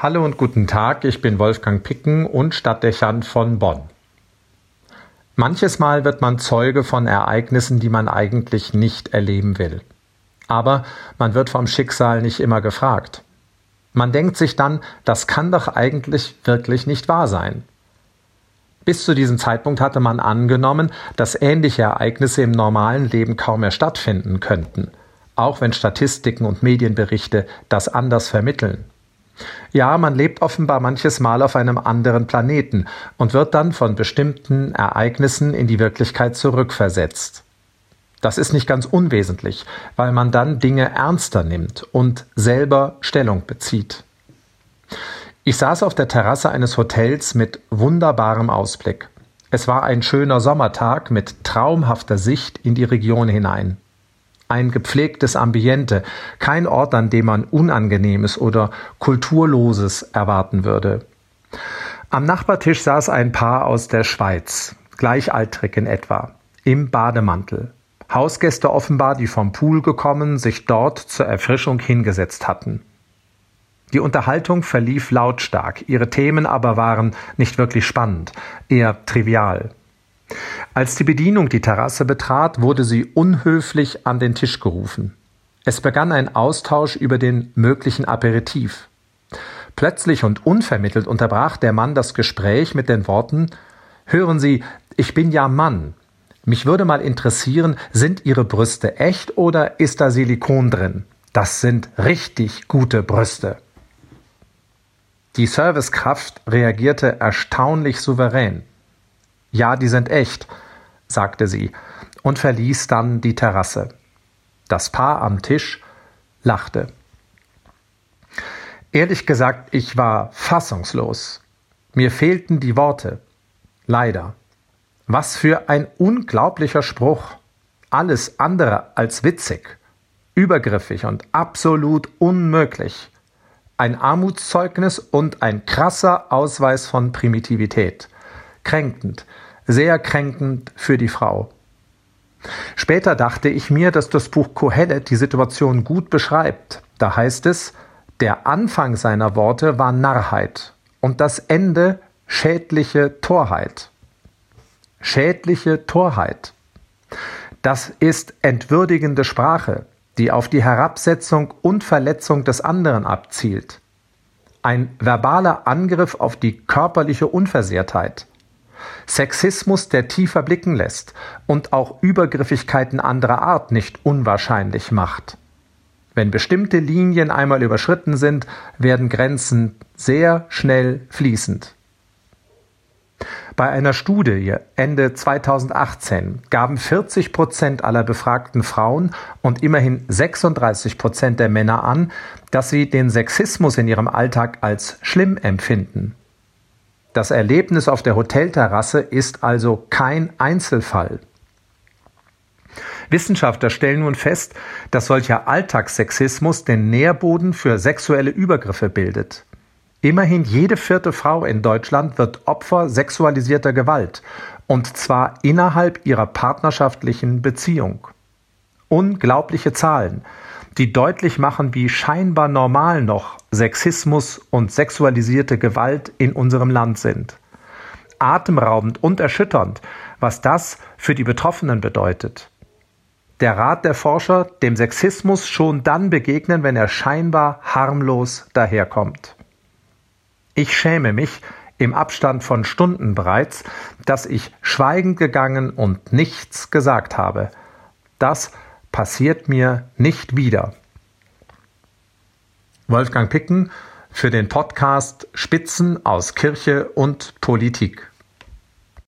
Hallo und guten Tag, ich bin Wolfgang Picken und Stadtdechant von Bonn. Manches Mal wird man Zeuge von Ereignissen, die man eigentlich nicht erleben will. Aber man wird vom Schicksal nicht immer gefragt. Man denkt sich dann, das kann doch eigentlich wirklich nicht wahr sein. Bis zu diesem Zeitpunkt hatte man angenommen, dass ähnliche Ereignisse im normalen Leben kaum mehr stattfinden könnten, auch wenn Statistiken und Medienberichte das anders vermitteln. Ja, man lebt offenbar manches Mal auf einem anderen Planeten und wird dann von bestimmten Ereignissen in die Wirklichkeit zurückversetzt. Das ist nicht ganz unwesentlich, weil man dann Dinge ernster nimmt und selber Stellung bezieht. Ich saß auf der Terrasse eines Hotels mit wunderbarem Ausblick. Es war ein schöner Sommertag mit traumhafter Sicht in die Region hinein ein gepflegtes Ambiente, kein Ort, an dem man Unangenehmes oder Kulturloses erwarten würde. Am Nachbartisch saß ein Paar aus der Schweiz, gleichaltrig in etwa, im Bademantel. Hausgäste offenbar, die vom Pool gekommen, sich dort zur Erfrischung hingesetzt hatten. Die Unterhaltung verlief lautstark, ihre Themen aber waren nicht wirklich spannend, eher trivial. Als die Bedienung die Terrasse betrat, wurde sie unhöflich an den Tisch gerufen. Es begann ein Austausch über den möglichen Aperitif. Plötzlich und unvermittelt unterbrach der Mann das Gespräch mit den Worten Hören Sie, ich bin ja Mann. Mich würde mal interessieren, sind Ihre Brüste echt oder ist da Silikon drin? Das sind richtig gute Brüste. Die Servicekraft reagierte erstaunlich souverän. Ja, die sind echt, sagte sie und verließ dann die Terrasse. Das Paar am Tisch lachte. Ehrlich gesagt, ich war fassungslos. Mir fehlten die Worte. Leider. Was für ein unglaublicher Spruch. Alles andere als witzig, übergriffig und absolut unmöglich. Ein Armutszeugnis und ein krasser Ausweis von Primitivität kränkend, sehr kränkend für die Frau. Später dachte ich mir, dass das Buch Kohelet die Situation gut beschreibt. Da heißt es, der Anfang seiner Worte war Narrheit und das Ende schädliche Torheit. Schädliche Torheit. Das ist entwürdigende Sprache, die auf die Herabsetzung und Verletzung des anderen abzielt. Ein verbaler Angriff auf die körperliche Unversehrtheit. Sexismus, der tiefer blicken lässt und auch Übergriffigkeiten anderer Art nicht unwahrscheinlich macht. Wenn bestimmte Linien einmal überschritten sind, werden Grenzen sehr schnell fließend. Bei einer Studie Ende 2018 gaben 40 Prozent aller befragten Frauen und immerhin 36 Prozent der Männer an, dass sie den Sexismus in ihrem Alltag als schlimm empfinden. Das Erlebnis auf der Hotelterrasse ist also kein Einzelfall. Wissenschaftler stellen nun fest, dass solcher Alltagssexismus den Nährboden für sexuelle Übergriffe bildet. Immerhin jede vierte Frau in Deutschland wird Opfer sexualisierter Gewalt, und zwar innerhalb ihrer partnerschaftlichen Beziehung. Unglaubliche Zahlen die deutlich machen, wie scheinbar normal noch Sexismus und sexualisierte Gewalt in unserem Land sind. Atemraubend und erschütternd, was das für die Betroffenen bedeutet. Der Rat der Forscher, dem Sexismus schon dann begegnen, wenn er scheinbar harmlos daherkommt. Ich schäme mich, im Abstand von Stunden bereits, dass ich schweigend gegangen und nichts gesagt habe. Das passiert mir nicht wieder. Wolfgang Picken für den Podcast Spitzen aus Kirche und Politik.